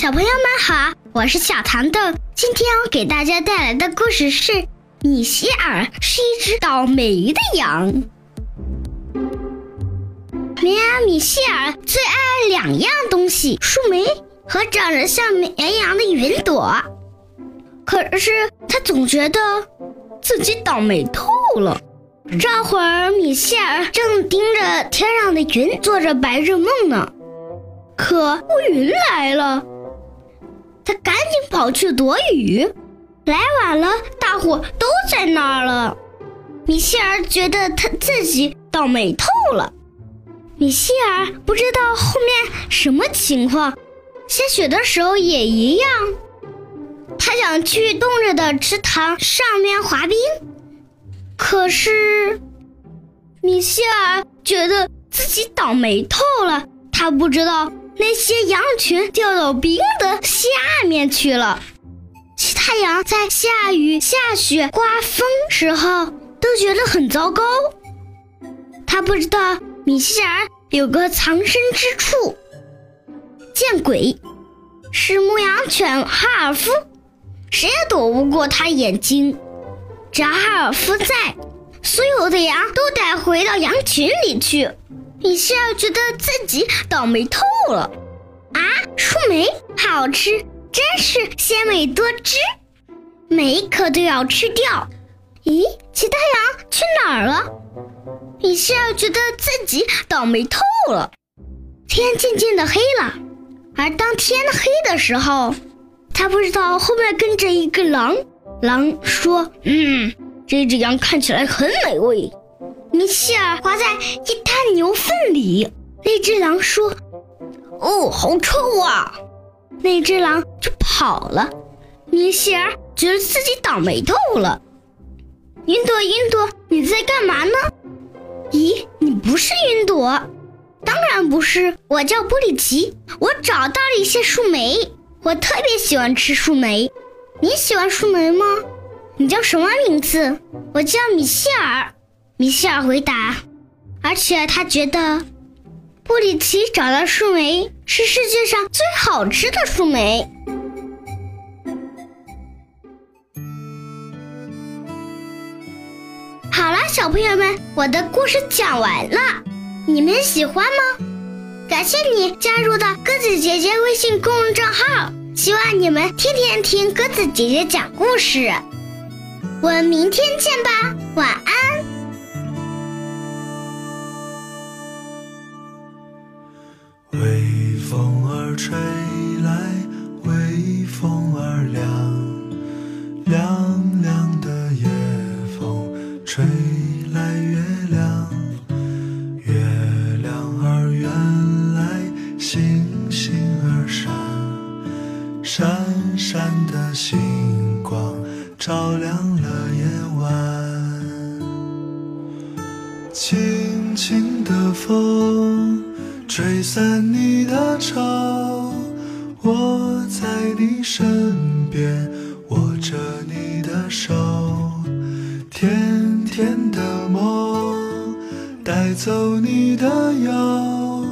小朋友们好，我是小糖豆。今天我给大家带来的故事是：米歇尔是一只倒霉的羊。绵羊米歇尔最爱两样东西：树莓和长得像绵羊的云朵。可是他总觉得自己倒霉透了。这会儿，米歇尔正盯着天上的云做着白日梦呢。可乌云来了。他赶紧跑去躲雨，来晚了，大伙都在那儿了。米歇尔觉得他自己倒霉透了。米歇尔不知道后面什么情况，下雪的时候也一样。他想去冻着的池塘上面滑冰，可是米歇尔觉得自己倒霉透了，他不知道。那些羊群掉到冰的下面去了。其他羊在下雨、下雪、刮风时候都觉得很糟糕。他不知道米歇尔有个藏身之处。见鬼！是牧羊犬哈尔夫，谁也躲不过他眼睛。只要哈尔夫在，所有的羊都得回到羊群里去。米歇尔觉得自己倒霉透了啊！树莓好吃，真是鲜美多汁，每一颗都要吃掉。咦，其他羊去哪儿了？米歇尔觉得自己倒霉透了。天渐渐的黑了，而当天黑的时候，他不知道后面跟着一个狼。狼说：“嗯，这只羊看起来很美味。”米歇尔滑在一滩牛粪里，那只狼说：“哦，好臭啊！”那只狼就跑了。米歇尔觉得自己倒霉透了。云朵，云朵，你在干嘛呢？咦，你不是云朵？当然不是，我叫布里奇。我找到了一些树莓，我特别喜欢吃树莓。你喜欢树莓吗？你叫什么名字？我叫米歇尔。米歇尔回答，而且他觉得布里奇找到树莓是世界上最好吃的树莓。好了，小朋友们，我的故事讲完了，你们喜欢吗？感谢你加入到鸽子姐姐微信公众账号，希望你们天天听鸽子姐姐讲故事。我们明天见吧，晚安。微风儿吹来，微风儿凉，凉凉的夜风吹来月亮，月亮儿圆来，星星儿闪，闪闪的星光照亮了夜晚，轻轻的风。吹散你的愁，我在你身边，握着你的手，甜甜的梦，带走你的忧，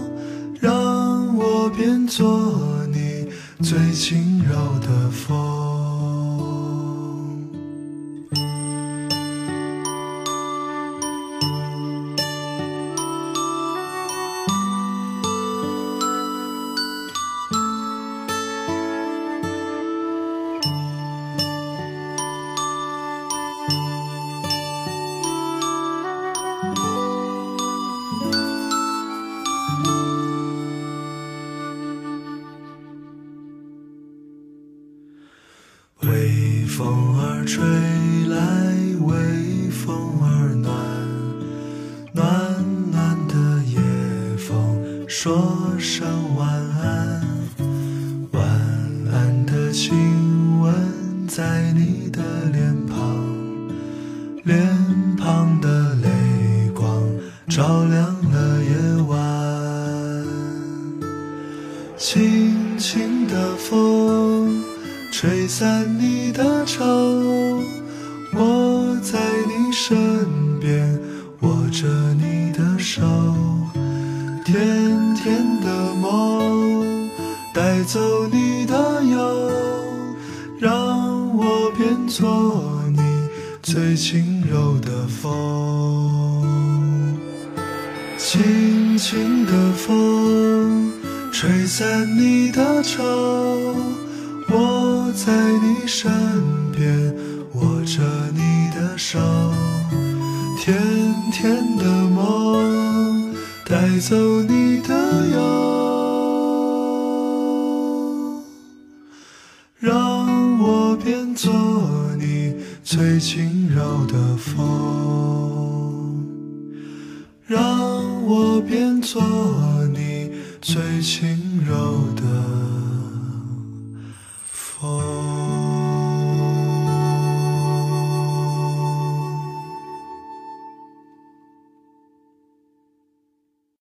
让我变作你最轻柔的风。微风儿吹来，微风儿暖，暖暖的夜风说声晚安，晚安的亲吻在你的脸庞，脸庞的泪光照亮了夜散你的愁，我在你身边，握着你的手，甜甜的梦，带走你。的忧，让我变作你最轻柔的风。轻轻的风，吹散你的愁，我在你身边，握着你的手，甜甜的梦，带走你的忧，让我变作你最轻柔的风，让我变作你最轻柔的。